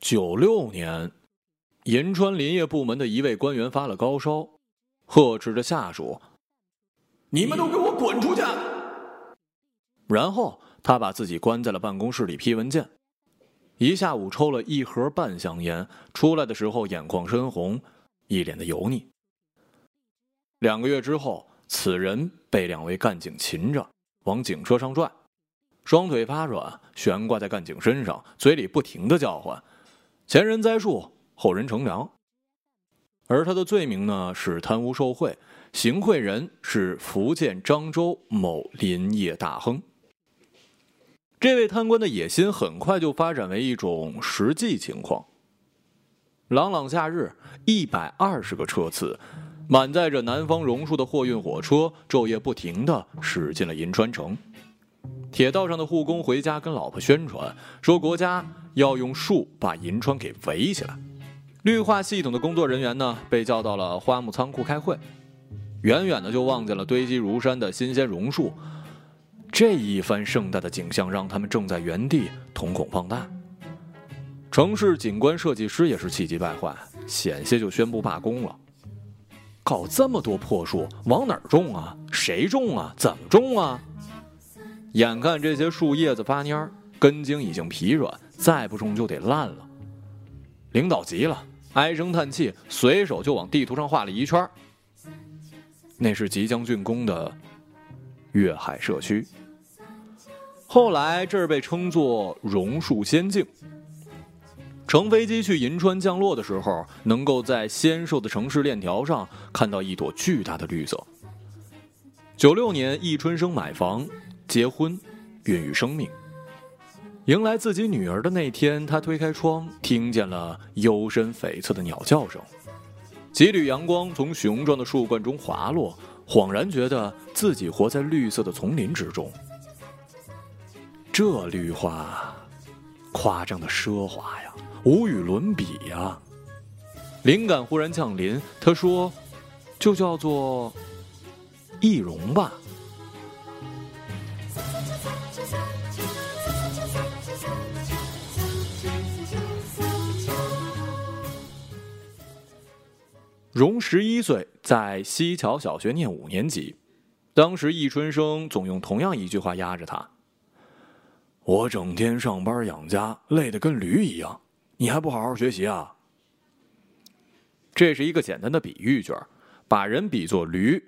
九六年，银川林业部门的一位官员发了高烧，呵斥着下属：“你们都给我滚出去！”然后他把自己关在了办公室里批文件，一下午抽了一盒半香烟，出来的时候眼眶深红，一脸的油腻。两个月之后，此人被两位干警擒着，往警车上拽，双腿发软，悬挂在干警身上，嘴里不停的叫唤：“前人栽树，后人乘凉。”而他的罪名呢是贪污受贿，行贿人是福建漳州某林业大亨。这位贪官的野心很快就发展为一种实际情况。朗朗夏日，一百二十个车次，满载着南方榕树的货运火车，昼夜不停的驶进了银川城。铁道上的护工回家跟老婆宣传，说国家要用树把银川给围起来。绿化系统的工作人员呢，被叫到了花木仓库开会，远远的就望见了堆积如山的新鲜榕树。这一番盛大的景象让他们正在原地瞳孔放大。城市景观设计师也是气急败坏，险些就宣布罢工了。搞这么多破树，往哪儿种啊？谁种啊？怎么种啊？眼看这些树叶子发蔫儿，根茎已经疲软，再不种就得烂了。领导急了，唉声叹气，随手就往地图上画了一圈那是即将竣工的粤海社区。后来这儿被称作榕树仙境。乘飞机去银川降落的时候，能够在纤瘦的城市链条上看到一朵巨大的绿色。九六年，易春生买房、结婚、孕育生命。迎来自己女儿的那天，他推开窗，听见了幽深悱恻的鸟叫声，几缕阳光从雄壮的树冠中滑落，恍然觉得自己活在绿色的丛林之中。这绿化，夸张的奢华呀，无与伦比呀！灵感忽然降临，他说：“就叫做易容吧。”荣十一岁，在西桥小学念五年级。当时易春生总用同样一句话压着他。我整天上班养家，累得跟驴一样，你还不好好学习啊？这是一个简单的比喻句，把人比作驴，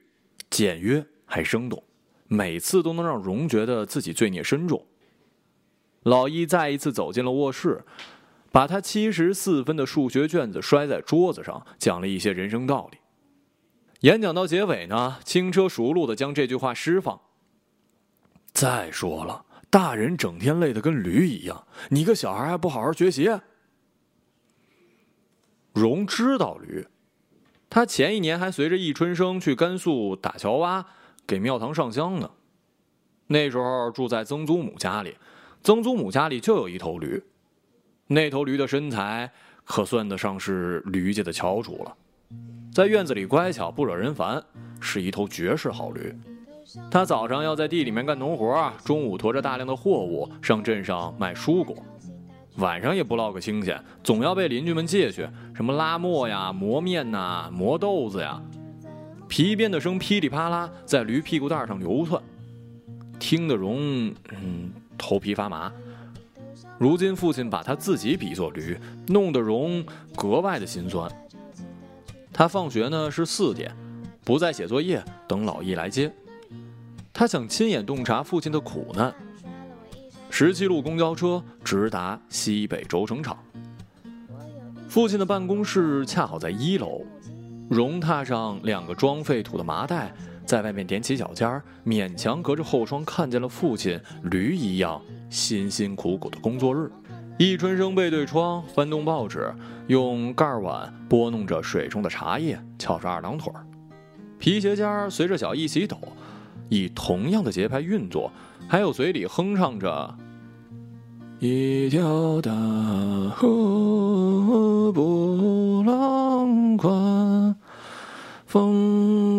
简约还生动，每次都能让荣觉得自己罪孽深重。老易再一次走进了卧室，把他七十四分的数学卷子摔在桌子上，讲了一些人生道理。演讲到结尾呢，轻车熟路的将这句话释放。再说了。大人整天累得跟驴一样，你个小孩还不好好学习？荣知道驴，他前一年还随着易春生去甘肃打桥洼，给庙堂上香呢。那时候住在曾祖母家里，曾祖母家里就有一头驴，那头驴的身材可算得上是驴界的翘楚了，在院子里乖巧不惹人烦，是一头绝世好驴。他早上要在地里面干农活，中午驮着大量的货物上镇上卖蔬果，晚上也不落个清闲，总要被邻居们借去，什么拉磨呀、磨面呐、磨豆子呀，皮鞭的声噼里啪啦在驴屁股蛋上流窜，听得荣嗯头皮发麻。如今父亲把他自己比作驴，弄得荣格外的心酸。他放学呢是四点，不再写作业，等老易来接。他想亲眼洞察父亲的苦难。十七路公交车直达西北轴承厂，父亲的办公室恰好在一楼。荣踏上两个装废土的麻袋，在外面踮起脚尖，勉强隔着后窗看见了父亲驴一样辛辛苦苦的工作日。易春生背对窗，翻动报纸，用盖碗拨弄着水中的茶叶，翘着二郎腿儿，皮鞋尖随着脚一起抖。以同样的节拍运作，还有嘴里哼唱着：“一条大河波浪宽，风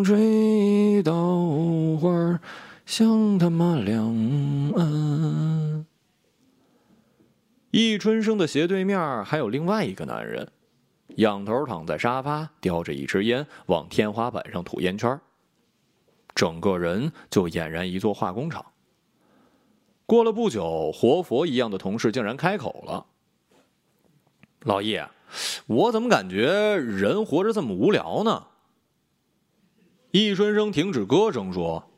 像他妈两岸。”易春生的斜对面还有另外一个男人，仰头躺在沙发，叼着一支烟，往天花板上吐烟圈整个人就俨然一座化工厂。过了不久，活佛一样的同事竟然开口了：“老易，我怎么感觉人活着这么无聊呢？”易春生停止歌声说：“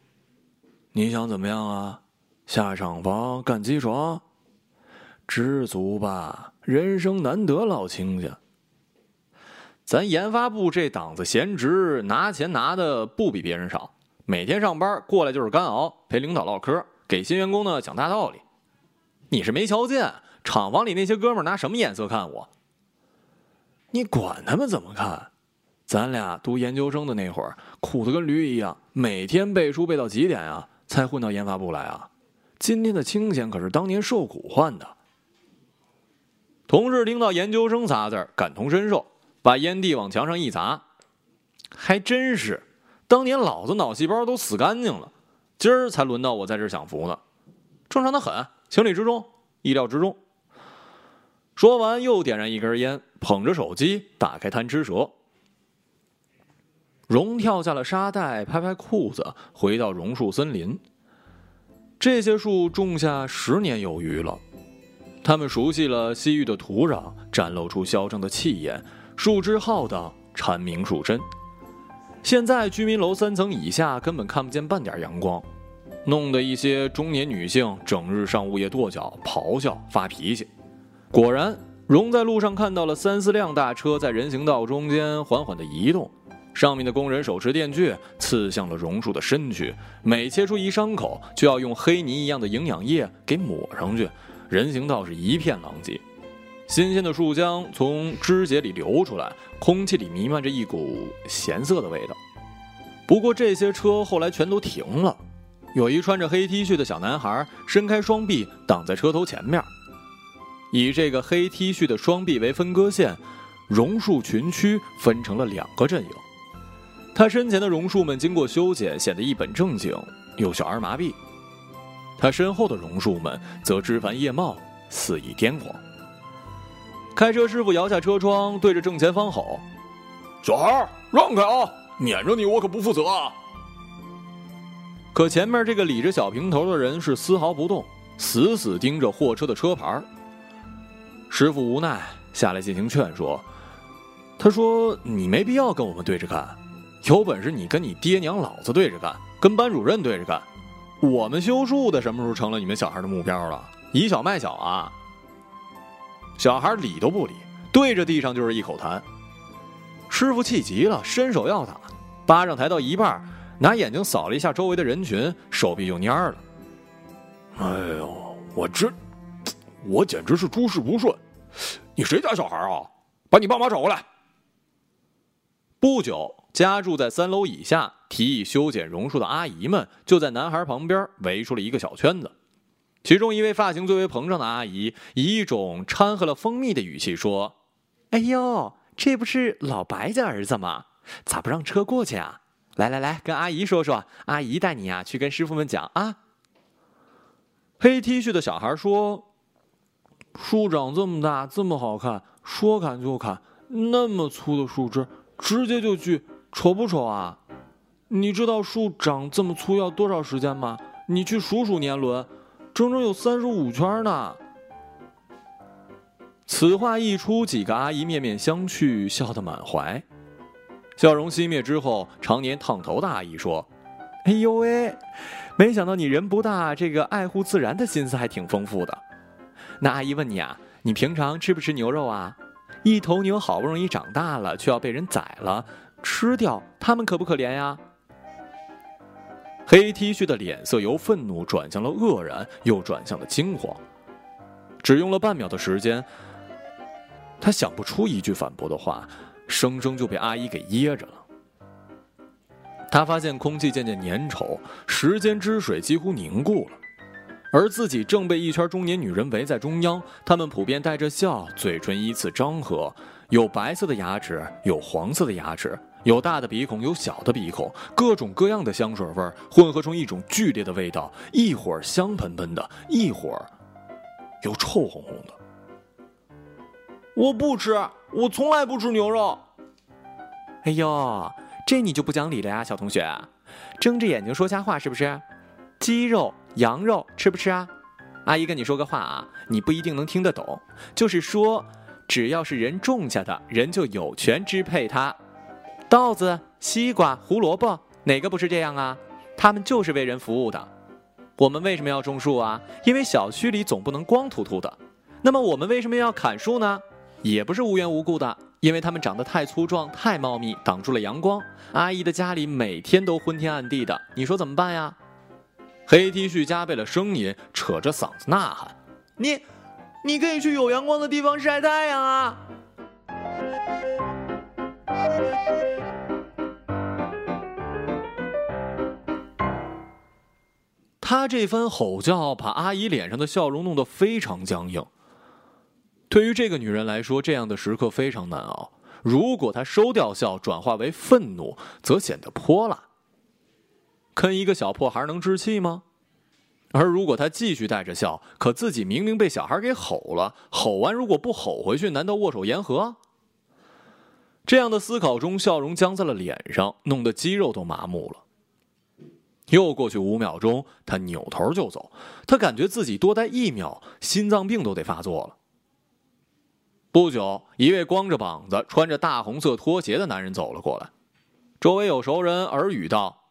你想怎么样啊？下厂房干机床？知足吧，人生难得老亲家。咱研发部这档子闲职，拿钱拿的不比别人少。每天上班过来就是干熬，陪领导唠嗑。”给新员工呢讲大道理，你是没瞧见厂房里那些哥们拿什么眼色看我？你管他们怎么看？咱俩读研究生的那会儿，苦的跟驴一样，每天背书背到几点啊？才混到研发部来啊？今天的清闲可是当年受苦换的。同事听到“研究生”仨字感同身受，把烟蒂往墙上一砸，还真是，当年老子脑细胞都死干净了。今儿才轮到我在这享福呢，正常的很，情理之中，意料之中。说完，又点燃一根烟，捧着手机打开贪吃蛇。荣跳下了沙袋，拍拍裤子，回到榕树森林。这些树种下十年有余了，他们熟悉了西域的土壤，展露出嚣张的气焰，树枝浩荡，蝉鸣树深。现在居民楼三层以下根本看不见半点阳光，弄得一些中年女性整日上物业跺脚、咆哮、发脾气。果然，荣在路上看到了三四辆大车在人行道中间缓缓地移动，上面的工人手持电锯刺向了榕树的身躯，每切出一伤口，就要用黑泥一样的营养液给抹上去，人行道是一片狼藉。新鲜的树浆从枝节里流出来，空气里弥漫着一股咸涩的味道。不过这些车后来全都停了，有一穿着黑 T 恤的小男孩伸开双臂挡在车头前面，以这个黑 T 恤的双臂为分割线，榕树群区分成了两个阵营。他身前的榕树们经过修剪，显得一本正经又小儿麻痹；他身后的榕树们则枝繁叶茂，肆意癫狂。开车师傅摇下车窗，对着正前方吼：“小孩让开啊！撵着你，我可不负责啊！”可前面这个理着小平头的人是丝毫不动，死死盯着货车的车牌。师傅无奈下来进行劝说：“他说你没必要跟我们对着干，有本事你跟你爹娘老子对着干，跟班主任对着干。我们修树的什么时候成了你们小孩的目标了？以小卖小啊！”小孩理都不理，对着地上就是一口痰。师傅气急了，伸手要打，巴掌抬到一半，拿眼睛扫了一下周围的人群，手臂就蔫了。哎呦，我这，我简直是诸事不顺。你谁家小孩啊？把你爸妈找过来。不久，家住在三楼以下、提议修剪榕树的阿姨们，就在男孩旁边围出了一个小圈子。其中一位发型最为膨胀的阿姨，以一种掺和了蜂蜜的语气说：“哎呦，这不是老白家儿子吗？咋不让车过去啊？来来来，跟阿姨说说，阿姨带你呀去跟师傅们讲啊。”黑 T 恤的小孩说：“树长这么大，这么好看，说砍就砍，那么粗的树枝，直接就锯，丑不丑啊？你知道树长这么粗要多少时间吗？你去数数年轮。”整整有三十五圈呢。此话一出，几个阿姨面面相觑，笑得满怀。笑容熄灭之后，常年烫头的阿姨说：“哎呦喂，没想到你人不大，这个爱护自然的心思还挺丰富的。那阿姨问你啊，你平常吃不吃牛肉啊？一头牛好不容易长大了，却要被人宰了吃掉，他们可不可怜呀？”黑 T 恤的脸色由愤怒转向了愕然，又转向了惊慌。只用了半秒的时间，他想不出一句反驳的话，生生就被阿姨给噎着了。他发现空气渐渐粘稠，时间之水几乎凝固了，而自己正被一圈中年女人围在中央，她们普遍带着笑，嘴唇依次张合，有白色的牙齿，有黄色的牙齿。有大的鼻孔，有小的鼻孔，各种各样的香水味混合成一种剧烈的味道，一会儿香喷喷的，一会儿又臭烘烘的。我不吃，我从来不吃牛肉。哎呦，这你就不讲理了呀，小同学，睁着眼睛说瞎话是不是？鸡肉、羊肉吃不吃啊？阿姨跟你说个话啊，你不一定能听得懂，就是说，只要是人种下的，人就有权支配它。稻子、西瓜、胡萝卜，哪个不是这样啊？他们就是为人服务的。我们为什么要种树啊？因为小区里总不能光秃秃的。那么我们为什么要砍树呢？也不是无缘无故的，因为它们长得太粗壮、太茂密，挡住了阳光。阿姨的家里每天都昏天暗地的，你说怎么办呀？黑 T 恤加倍了声音，扯着嗓子呐喊：“你，你可以去有阳光的地方晒太阳啊！”他这番吼叫把阿姨脸上的笑容弄得非常僵硬。对于这个女人来说，这样的时刻非常难熬。如果她收掉笑，转化为愤怒，则显得泼辣。跟一个小破孩能置气吗？而如果他继续带着笑，可自己明明被小孩给吼了，吼完如果不吼回去，难道握手言和？这样的思考中，笑容僵在了脸上，弄得肌肉都麻木了。又过去五秒钟，他扭头就走。他感觉自己多待一秒，心脏病都得发作了。不久，一位光着膀子、穿着大红色拖鞋的男人走了过来，周围有熟人耳语道。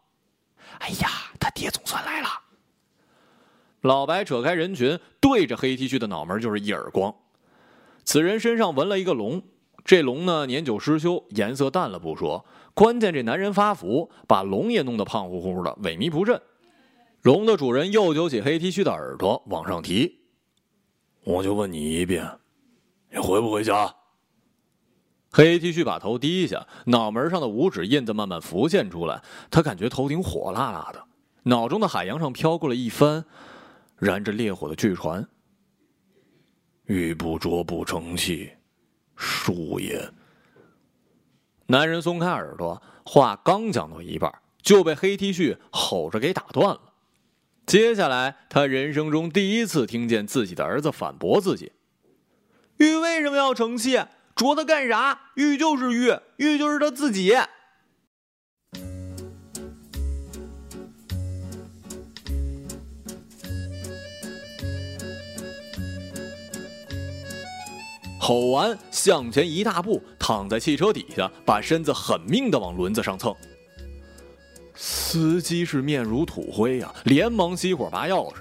哎呀，他爹总算来了！老白扯开人群，对着黑 T 恤的脑门就是一耳光。此人身上纹了一个龙，这龙呢年久失修，颜色淡了不说，关键这男人发福，把龙也弄得胖乎乎的，萎靡不振。龙的主人又揪起黑 T 恤的耳朵往上提：“我就问你一遍，你回不回家？”黑 T 恤把头低下，脑门上的五指印子慢慢浮现出来。他感觉头顶火辣辣的，脑中的海洋上飘过了一番燃着烈火的巨船。玉不琢不成器，树也。男人松开耳朵，话刚讲到一半，就被黑 T 恤吼着给打断了。接下来，他人生中第一次听见自己的儿子反驳自己：“玉为什么要成器？”啄他干啥？玉就是玉，玉就是他自己。吼完，向前一大步，躺在汽车底下，把身子狠命的往轮子上蹭。司机是面如土灰呀，连忙熄火拔钥匙。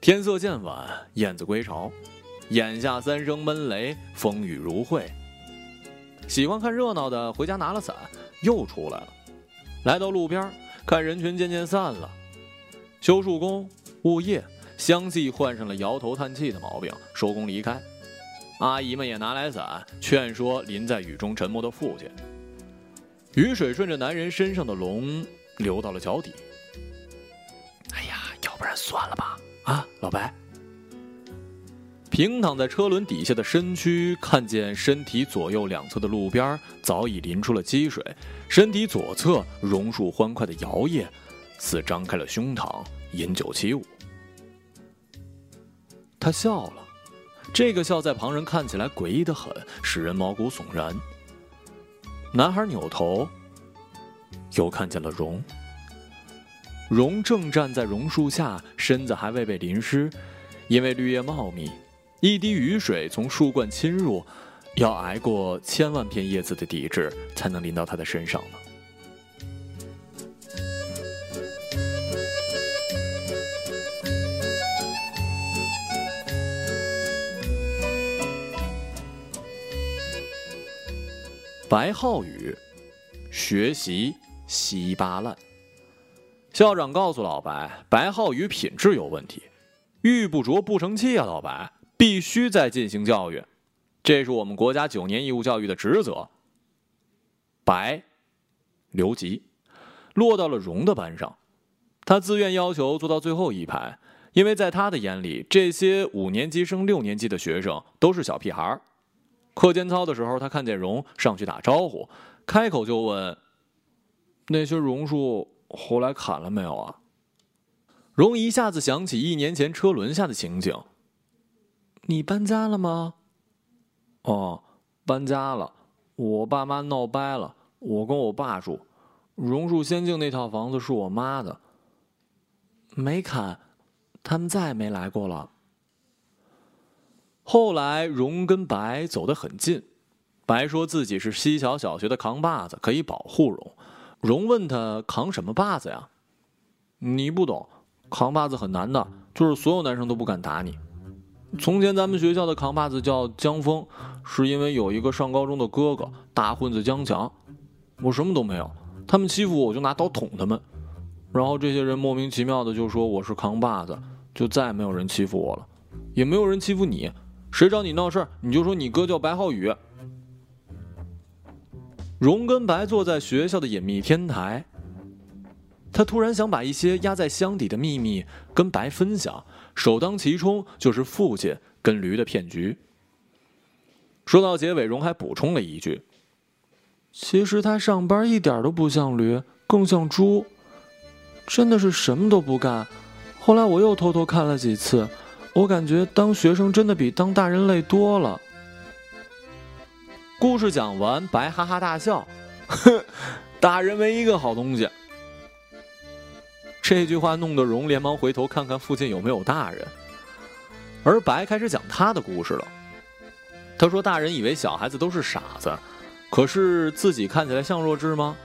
天色渐晚，燕子归巢。眼下三声闷雷，风雨如晦。喜欢看热闹的回家拿了伞，又出来了。来到路边，看人群渐渐散了。修树工、物业相继换上了摇头叹气的毛病，收工离开。阿姨们也拿来伞，劝说淋在雨中沉默的父亲。雨水顺着男人身上的龙流到了脚底。哎呀，要不然算了吧？啊，老白。平躺在车轮底下的身躯，看见身体左右两侧的路边早已淋出了积水，身体左侧榕树欢快的摇曳，似张开了胸膛饮酒起舞。他笑了，这个笑在旁人看起来诡异的很，使人毛骨悚然。男孩扭头，又看见了荣。荣正站在榕树下，身子还未被淋湿，因为绿叶茂密。一滴雨水从树冠侵入，要挨过千万片叶子的抵制，才能淋到他的身上呢。白浩宇，学习稀巴烂。校长告诉老白，白浩宇品质有问题，玉不琢不成器啊，老白。必须再进行教育，这是我们国家九年义务教育的职责。白，留级，落到了荣的班上。他自愿要求坐到最后一排，因为在他的眼里，这些五年级升六年级的学生都是小屁孩儿课间操的时候，他看见荣上去打招呼，开口就问：“那些榕树后来砍了没有啊？”荣一下子想起一年前车轮下的情景。你搬家了吗？哦，搬家了，我爸妈闹掰了，我跟我爸住。榕树仙境那套房子是我妈的。没砍，他们再也没来过了。后来，荣跟白走得很近。白说自己是西桥小学的扛把子，可以保护荣。荣问他扛什么把子呀？你不懂，扛把子很难的，就是所有男生都不敢打你。从前咱们学校的扛把子叫江峰，是因为有一个上高中的哥哥大混子江强，我什么都没有，他们欺负我，我就拿刀捅他们。然后这些人莫名其妙的就说我是扛把子，就再也没有人欺负我了，也没有人欺负你。谁找你闹事你就说你哥叫白浩宇。荣跟白坐在学校的隐秘天台，他突然想把一些压在箱底的秘密跟白分享，首当其冲就是父亲跟驴的骗局。说到结尾，荣还补充了一句：“其实他上班一点都不像驴，更像猪。”真的是什么都不干。后来我又偷偷看了几次，我感觉当学生真的比当大人累多了。故事讲完，白哈哈大笑：“哼，大人没一个好东西。”这句话弄得荣连忙回头看看附近有没有大人，而白开始讲他的故事了。他说：“大人以为小孩子都是傻子，可是自己看起来像弱智吗？”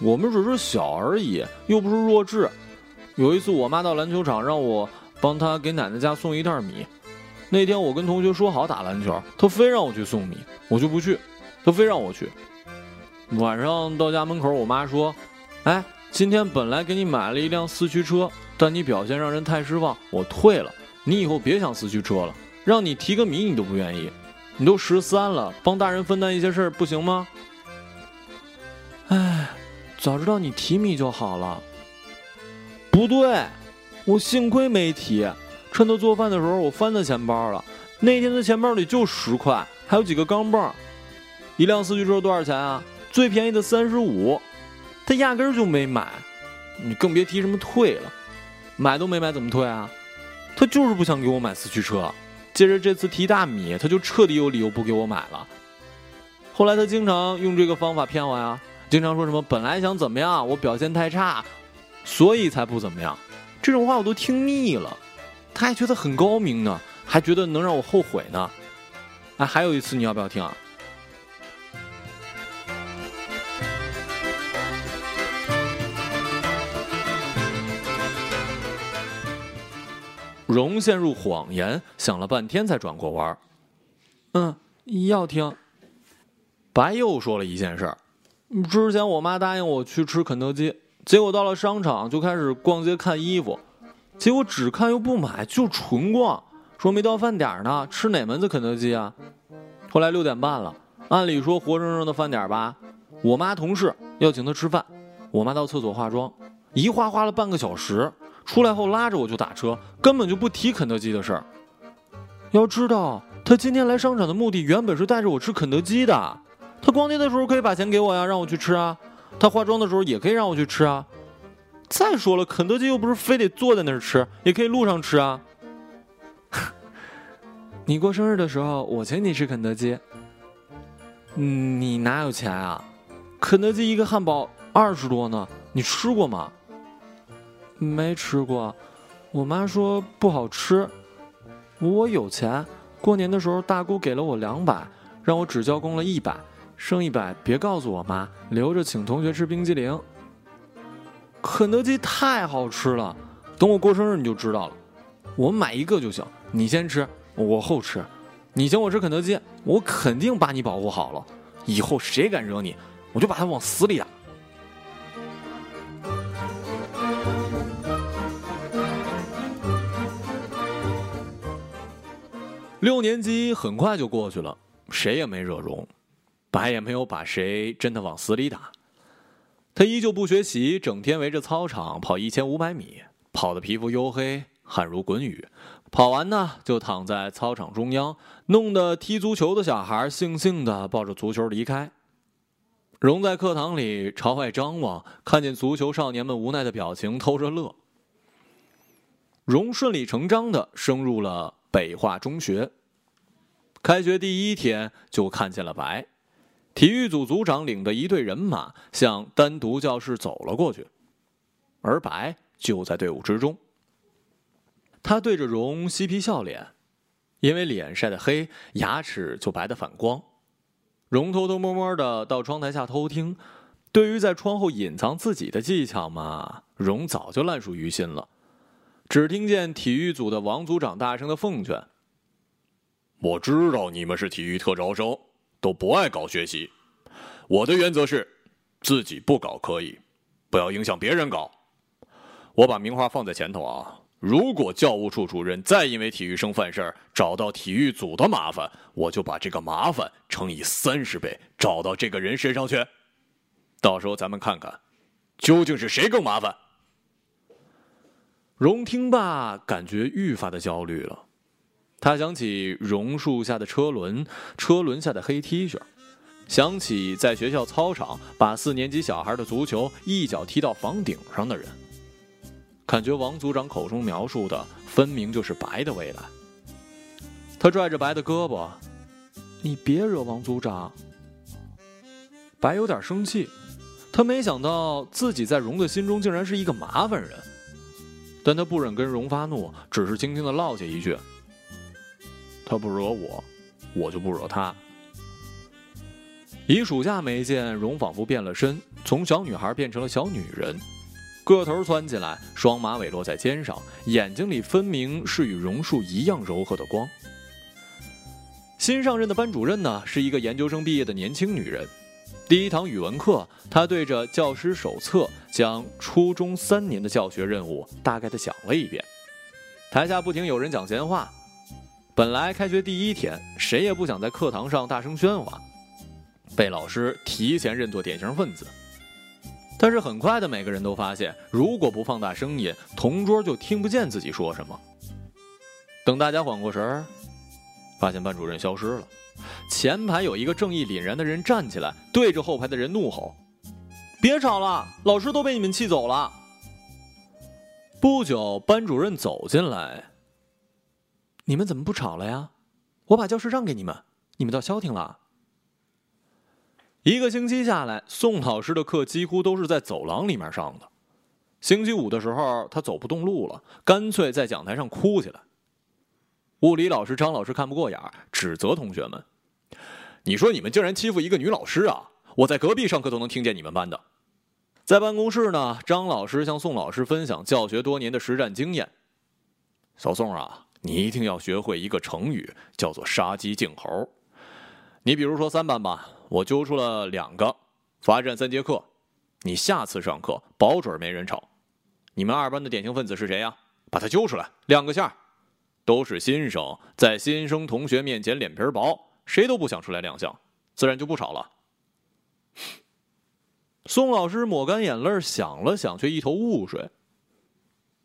我们只是小而已，又不是弱智。有一次，我妈到篮球场让我帮他给奶奶家送一袋米。那天我跟同学说好打篮球，他非让我去送米，我就不去。他非让我去。晚上到家门口，我妈说：“哎，今天本来给你买了一辆四驱车，但你表现让人太失望，我退了。你以后别想四驱车了，让你提个米你都不愿意。你都十三了，帮大人分担一些事儿不行吗？”哎。早知道你提米就好了。不对，我幸亏没提。趁他做饭的时候，我翻他钱包了。那天他钱包里就十块，还有几个钢镚。一辆四驱车多少钱啊？最便宜的三十五。他压根儿就没买，你更别提什么退了。买都没买，怎么退啊？他就是不想给我买四驱车。接着这次提大米，他就彻底有理由不给我买了。后来他经常用这个方法骗我呀。经常说什么本来想怎么样，我表现太差，所以才不怎么样。这种话我都听腻了。他还觉得很高明呢，还觉得能让我后悔呢。哎，还有一次你要不要听啊？荣陷入谎言，想了半天才转过弯儿。嗯，要听。白又说了一件事儿。之前我妈答应我去吃肯德基，结果到了商场就开始逛街看衣服，结果只看又不买，就纯逛，说没到饭点呢，吃哪门子肯德基啊？后来六点半了，按理说活生生的饭点吧，我妈同事要请她吃饭，我妈到厕所化妆，一化化了半个小时，出来后拉着我就打车，根本就不提肯德基的事儿。要知道，她今天来商场的目的原本是带着我吃肯德基的。他逛街的时候可以把钱给我呀，让我去吃啊。他化妆的时候也可以让我去吃啊。再说了，肯德基又不是非得坐在那儿吃，也可以路上吃啊。你过生日的时候，我请你吃肯德基。你哪有钱啊？肯德基一个汉堡二十多呢，你吃过吗？没吃过，我妈说不好吃。我有钱，过年的时候大姑给了我两百，让我只交公了一百。剩一百，别告诉我妈，留着请同学吃冰激凌。肯德基太好吃了，等我过生日你就知道了。我买一个就行，你先吃，我后吃。你请我吃肯德基，我肯定把你保护好了。以后谁敢惹你，我就把他往死里打。六年级很快就过去了，谁也没惹容。白也没有把谁真的往死里打，他依旧不学习，整天围着操场跑一千五百米，跑的皮肤黝黑，汗如滚雨。跑完呢，就躺在操场中央，弄得踢足球的小孩悻悻地抱着足球离开。荣在课堂里朝外张望，看见足球少年们无奈的表情，偷着乐。荣顺理成章地升入了北化中学。开学第一天就看见了白，体育组组长领着一队人马向单独教室走了过去，而白就在队伍之中。他对着荣嬉皮笑脸，因为脸晒得黑，牙齿就白得反光。荣偷偷摸摸的到窗台下偷听，对于在窗后隐藏自己的技巧嘛，荣早就烂熟于心了。只听见体育组的王组长大声的奉劝：“我知道你们是体育特招生，都不爱搞学习。我的原则是，自己不搞可以，不要影响别人搞。我把名话放在前头啊。”如果教务处主任再因为体育生犯事儿找到体育组的麻烦，我就把这个麻烦乘以三十倍找到这个人身上去。到时候咱们看看，究竟是谁更麻烦。荣听罢，感觉愈发的焦虑了。他想起榕树下的车轮，车轮下的黑 T 恤，想起在学校操场把四年级小孩的足球一脚踢到房顶上的人。感觉王组长口中描述的分明就是白的未来。他拽着白的胳膊：“你别惹王组长。”白有点生气，他没想到自己在荣的心中竟然是一个麻烦人，但他不忍跟荣发怒，只是轻轻的落下一句：“他不惹我，我就不惹他。”一暑假没见，荣仿佛变了身，从小女孩变成了小女人。个头窜起来，双马尾落在肩上，眼睛里分明是与榕树一样柔和的光。新上任的班主任呢，是一个研究生毕业的年轻女人。第一堂语文课，她对着教师手册将初中三年的教学任务大概的讲了一遍。台下不停有人讲闲话。本来开学第一天，谁也不想在课堂上大声喧哗，被老师提前认作典型分子。但是很快的，每个人都发现，如果不放大声音，同桌就听不见自己说什么。等大家缓过神儿，发现班主任消失了。前排有一个正义凛然的人站起来，对着后排的人怒吼：“别吵了，老师都被你们气走了。”不久，班主任走进来：“你们怎么不吵了呀？我把教室让给你们，你们倒消停了。”一个星期下来，宋老师的课几乎都是在走廊里面上的。星期五的时候，他走不动路了，干脆在讲台上哭起来。物理老师张老师看不过眼，指责同学们：“你说你们竟然欺负一个女老师啊！我在隔壁上课都能听见你们班的。”在办公室呢，张老师向宋老师分享教学多年的实战经验：“小宋啊，你一定要学会一个成语，叫做杀鸡儆猴。你比如说三班吧。”我揪出了两个，罚站三节课。你下次上课保准没人吵。你们二班的典型分子是谁呀？把他揪出来亮个相。都是新生，在新生同学面前脸皮薄，谁都不想出来亮相，自然就不吵了。宋老师抹干眼泪想了想，却一头雾水。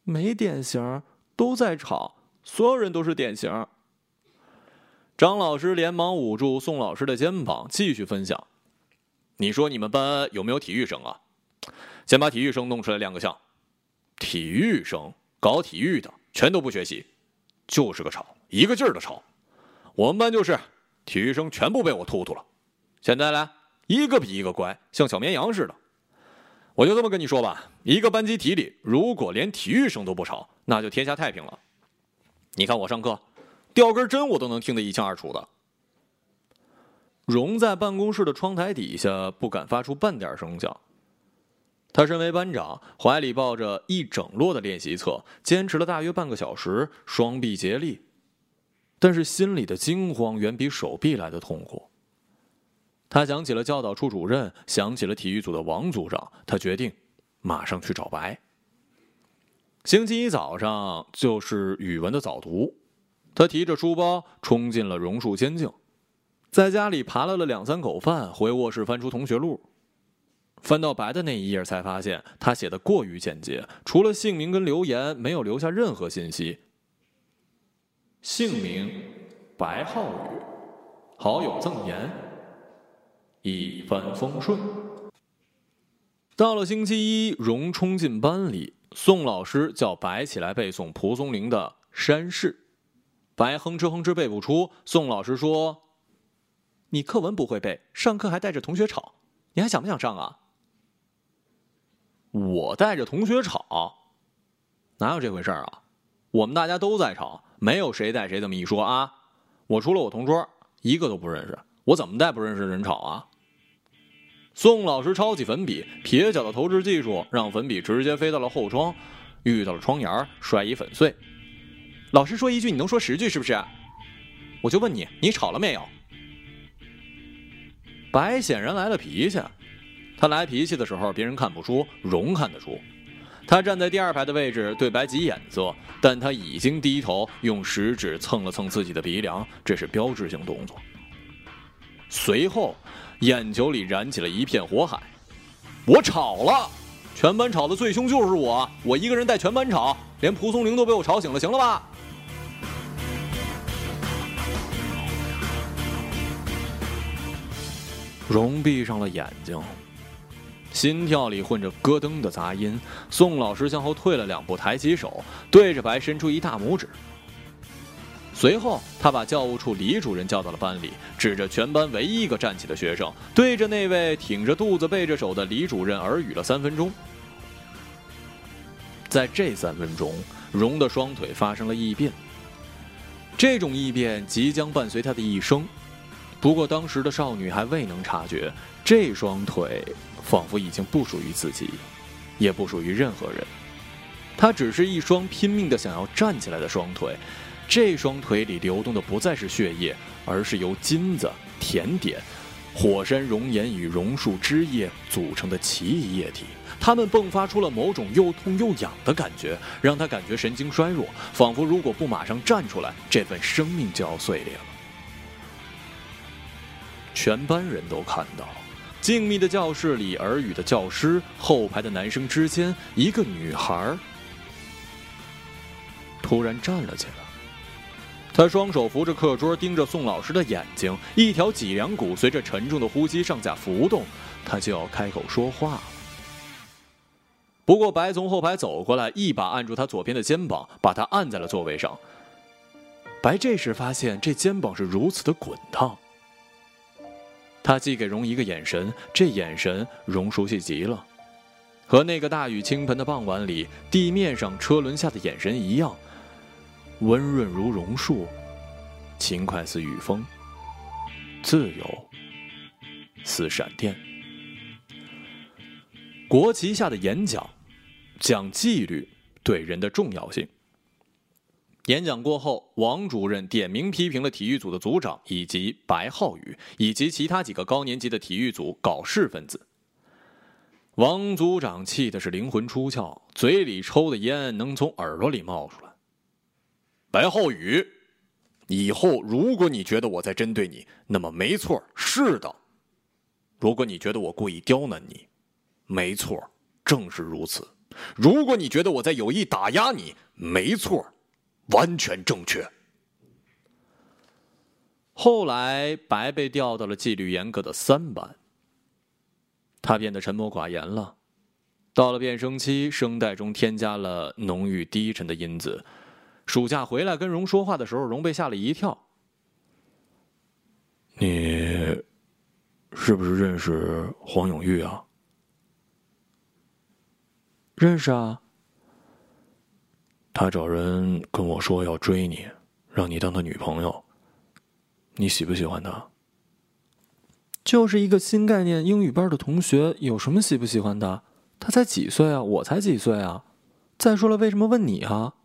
没典型，都在吵，所有人都是典型。张老师连忙捂住宋老师的肩膀，继续分享：“你说你们班有没有体育生啊？先把体育生弄出来亮个相。体育生搞体育的全都不学习，就是个吵，一个劲儿的吵。我们班就是体育生全部被我突突了。现在来，一个比一个乖，像小绵羊似的。我就这么跟你说吧，一个班集体里，如果连体育生都不吵，那就天下太平了。你看我上课。”掉根针我都能听得一清二楚的。荣在办公室的窗台底下不敢发出半点声响。他身为班长，怀里抱着一整摞的练习册，坚持了大约半个小时，双臂竭力，但是心里的惊慌远比手臂来的痛苦。他想起了教导处主任，想起了体育组的王组长，他决定马上去找白。星期一早上就是语文的早读。他提着书包冲进了榕树仙境，在家里扒拉了两三口饭，回卧室翻出同学录，翻到白的那一页，才发现他写的过于简洁，除了姓名跟留言，没有留下任何信息。姓名：白浩宇，好友赠言：一帆风顺。到了星期一，荣冲进班里，宋老师叫白起来背诵蒲松龄的《山市》。白哼哧哼哧背不出。宋老师说：“你课文不会背，上课还带着同学吵，你还想不想上啊？”我带着同学吵，哪有这回事啊？我们大家都在吵，没有谁带谁这么一说啊。我除了我同桌，一个都不认识，我怎么带不认识的人吵啊？宋老师抄起粉笔，撇脚的投掷技术让粉笔直接飞到了后窗，遇到了窗沿，摔一粉碎。老师说一句，你能说十句是不是？我就问你，你吵了没有？白显然来了脾气。他来脾气的时候，别人看不出，荣看得出。他站在第二排的位置，对白挤眼色，但他已经低头，用食指蹭了蹭自己的鼻梁，这是标志性动作。随后，眼球里燃起了一片火海。我吵了，全班吵的最凶就是我，我一个人带全班吵，连蒲松龄都被我吵醒了，行了吧？荣闭上了眼睛。心跳里混着咯噔的杂音，宋老师向后退了两步，抬起手，对着白伸出一大拇指。随后，他把教务处李主任叫到了班里，指着全班唯一一个站起的学生，对着那位挺着肚子背着手的李主任耳语了三分钟。在这三分钟，荣的双腿发生了异变，这种异变即将伴随他的一生。不过，当时的少女还未能察觉，这双腿。仿佛已经不属于自己，也不属于任何人。她只是一双拼命的想要站起来的双腿，这双腿里流动的不再是血液，而是由金子、甜点、火山熔岩与榕树枝叶组成的奇异液体。它们迸发出了某种又痛又痒的感觉，让他感觉神经衰弱，仿佛如果不马上站出来，这份生命就要碎裂了。全班人都看到。静谧的教室里，耳语的教师，后排的男生之间，一个女孩突然站了起来。他双手扶着课桌，盯着宋老师的眼睛，一条脊梁骨随着沉重的呼吸上下浮动。他就要开口说话了。不过，白从后排走过来，一把按住他左边的肩膀，把他按在了座位上。白这时发现，这肩膀是如此的滚烫。他寄给荣一个眼神，这眼神荣熟悉极了，和那个大雨倾盆的傍晚里地面上车轮下的眼神一样，温润如榕树，轻快似雨风，自由似闪电。国旗下的演讲，讲纪律对人的重要性。演讲过后，王主任点名批评了体育组的组长以及白浩宇以及其他几个高年级的体育组搞事分子。王组长气的是灵魂出窍，嘴里抽的烟能从耳朵里冒出来。白浩宇，以后如果你觉得我在针对你，那么没错，是的。如果你觉得我故意刁难你，没错，正是如此。如果你觉得我在有意打压你，没错。完全正确。后来，白被调到了纪律严格的三班。他变得沉默寡言了。到了变声期，声带中添加了浓郁低沉的音子。暑假回来跟荣说话的时候，荣被吓了一跳。你是不是认识黄永玉啊？认识啊。他找人跟我说要追你，让你当他女朋友。你喜不喜欢他？就是一个新概念英语班的同学，有什么喜不喜欢的？他才几岁啊，我才几岁啊！再说了，为什么问你啊？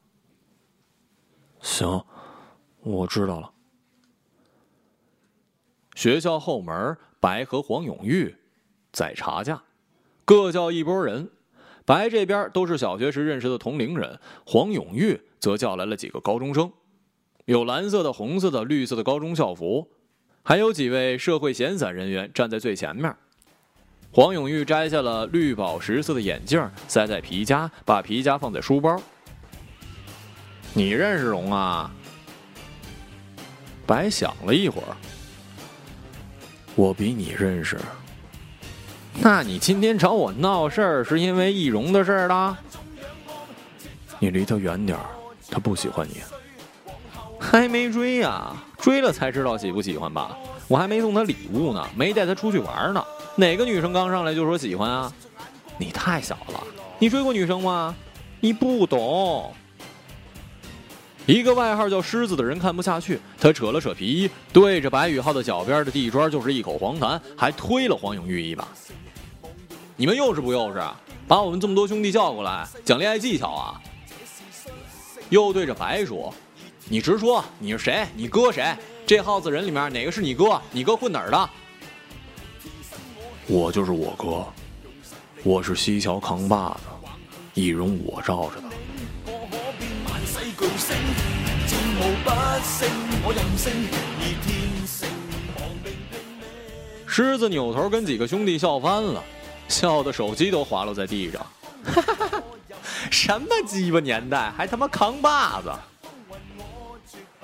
行，我知道了。学校后门，白和黄永玉在查价，各叫一拨人。白这边都是小学时认识的同龄人，黄永玉则叫来了几个高中生，有蓝色的、红色的、绿色的高中校服，还有几位社会闲散人员站在最前面。黄永玉摘下了绿宝石色的眼镜，塞在皮夹，把皮夹放在书包。你认识荣啊？白想了一会儿，我比你认识。那你今天找我闹事儿，是因为易容的事儿你离他远点儿，他不喜欢你。还没追呀，追了才知道喜不喜欢吧？我还没送他礼物呢，没带他出去玩呢。哪个女生刚上来就说喜欢啊？你太小了，你追过女生吗？你不懂。一个外号叫狮子的人看不下去，他扯了扯皮衣，对着白宇浩的脚边的地砖就是一口黄痰，还推了黄永玉一把。你们幼稚不幼稚？把我们这么多兄弟叫过来讲恋爱技巧啊？又对着白说：“你直说，你是谁？你哥谁？这号子人里面哪个是你哥？你哥混哪儿的？”我就是我哥，我是西桥扛把子，易容我罩着的。狮子扭头跟几个兄弟笑翻了，笑的手机都滑落在地上。什么鸡巴年代，还他妈扛把子！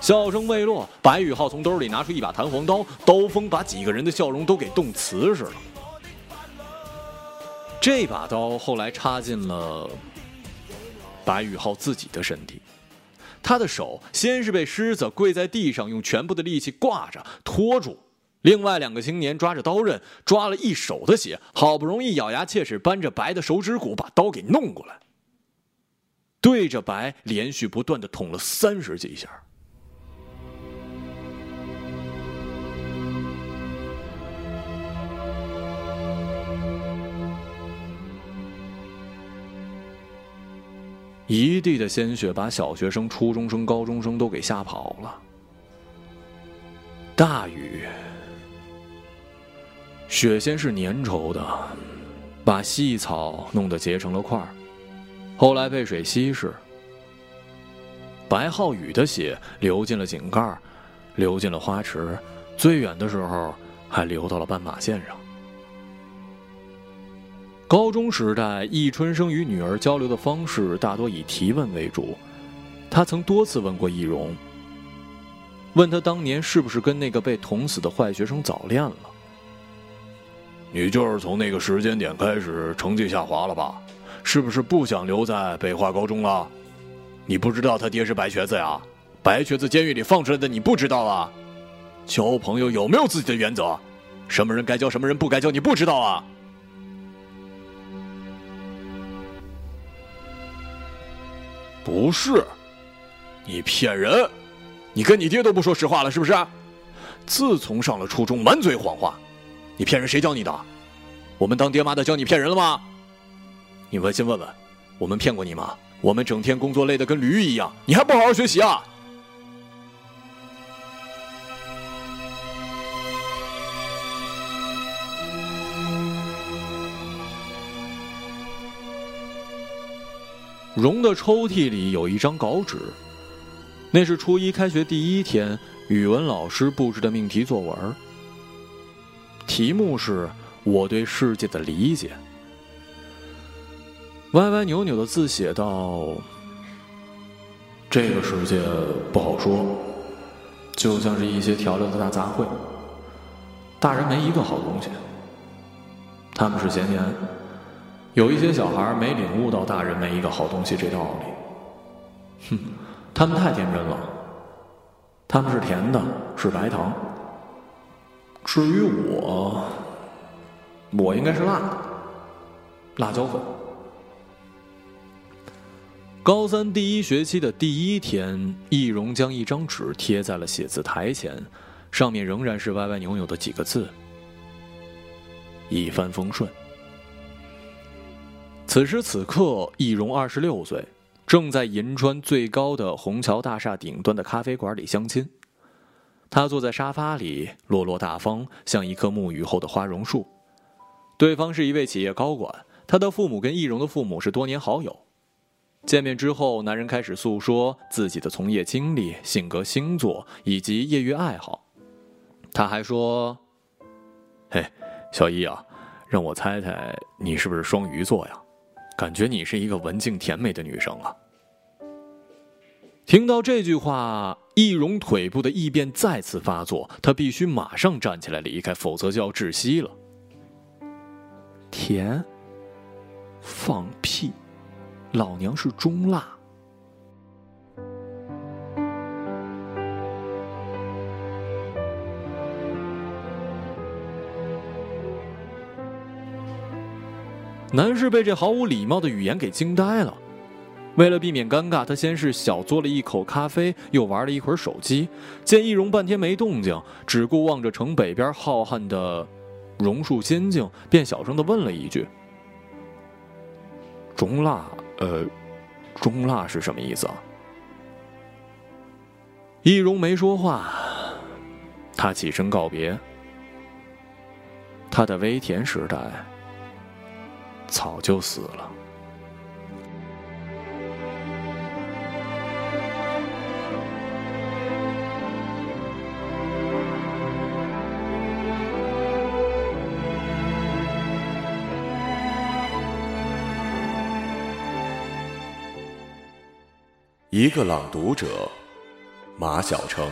笑声未落，白宇浩从兜里拿出一把弹簧刀，刀锋把几个人的笑容都给冻瓷实了。这把刀后来插进了白宇浩自己的身体。他的手先是被狮子跪在地上，用全部的力气挂着拖住，另外两个青年抓着刀刃，抓了一手的血，好不容易咬牙切齿，扳着白的手指骨，把刀给弄过来，对着白连续不断的捅了三十几下。一地的鲜血把小学生、初中生、高中生都给吓跑了。大雨，血先是粘稠的，把细草弄得结成了块儿，后来被水稀释。白浩宇的血流进了井盖，流进了花池，最远的时候还流到了斑马线上。高中时代，易春生与女儿交流的方式大多以提问为主。他曾多次问过易容，问他当年是不是跟那个被捅死的坏学生早恋了。你就是从那个时间点开始成绩下滑了吧？是不是不想留在北化高中了？你不知道他爹是白瘸子呀？白瘸子监狱里放出来的，你不知道啊？交朋友有没有自己的原则？什么人该交，什么人不该交，你不知道啊？不是，你骗人！你跟你爹都不说实话了，是不是？自从上了初中，满嘴谎话。你骗人，谁教你的？我们当爹妈的教你骗人了吗？你扪心问问，我们骗过你吗？我们整天工作累得跟驴一样，你还不好好学习啊？荣的抽屉里有一张稿纸，那是初一开学第一天语文老师布置的命题作文。题目是我对世界的理解。歪歪扭扭的字写道：“这个世界不好说，就像是一些调料的大杂烩。大人没一个好东西，他们是咸盐。”有一些小孩没领悟到大人没一个好东西这道理，哼，他们太天真了。他们是甜的，是白糖。至于我，我应该是辣的，辣椒粉。高三第一学期的第一天，易容将一张纸贴在了写字台前，上面仍然是歪歪扭扭的几个字：一帆风顺。此时此刻，易容二十六岁，正在银川最高的虹桥大厦顶端的咖啡馆里相亲。他坐在沙发里，落落大方，像一棵沐浴后的花榕树。对方是一位企业高管，他的父母跟易容的父母是多年好友。见面之后，男人开始诉说自己的从业经历、性格、星座以及业余爱好。他还说：“嘿，小易啊，让我猜猜，你是不是双鱼座呀？”感觉你是一个文静甜美的女生啊！听到这句话，易容腿部的异变再次发作，她必须马上站起来离开，否则就要窒息了。甜？放屁！老娘是中辣。男士被这毫无礼貌的语言给惊呆了。为了避免尴尬，他先是小嘬了一口咖啡，又玩了一会儿手机。见易容半天没动静，只顾望着城北边浩瀚的榕树仙境，便小声的问了一句：“中辣，呃，中辣是什么意思啊？”易容没说话，他起身告别。他的微甜时代早就死了。一个朗读者，马晓成。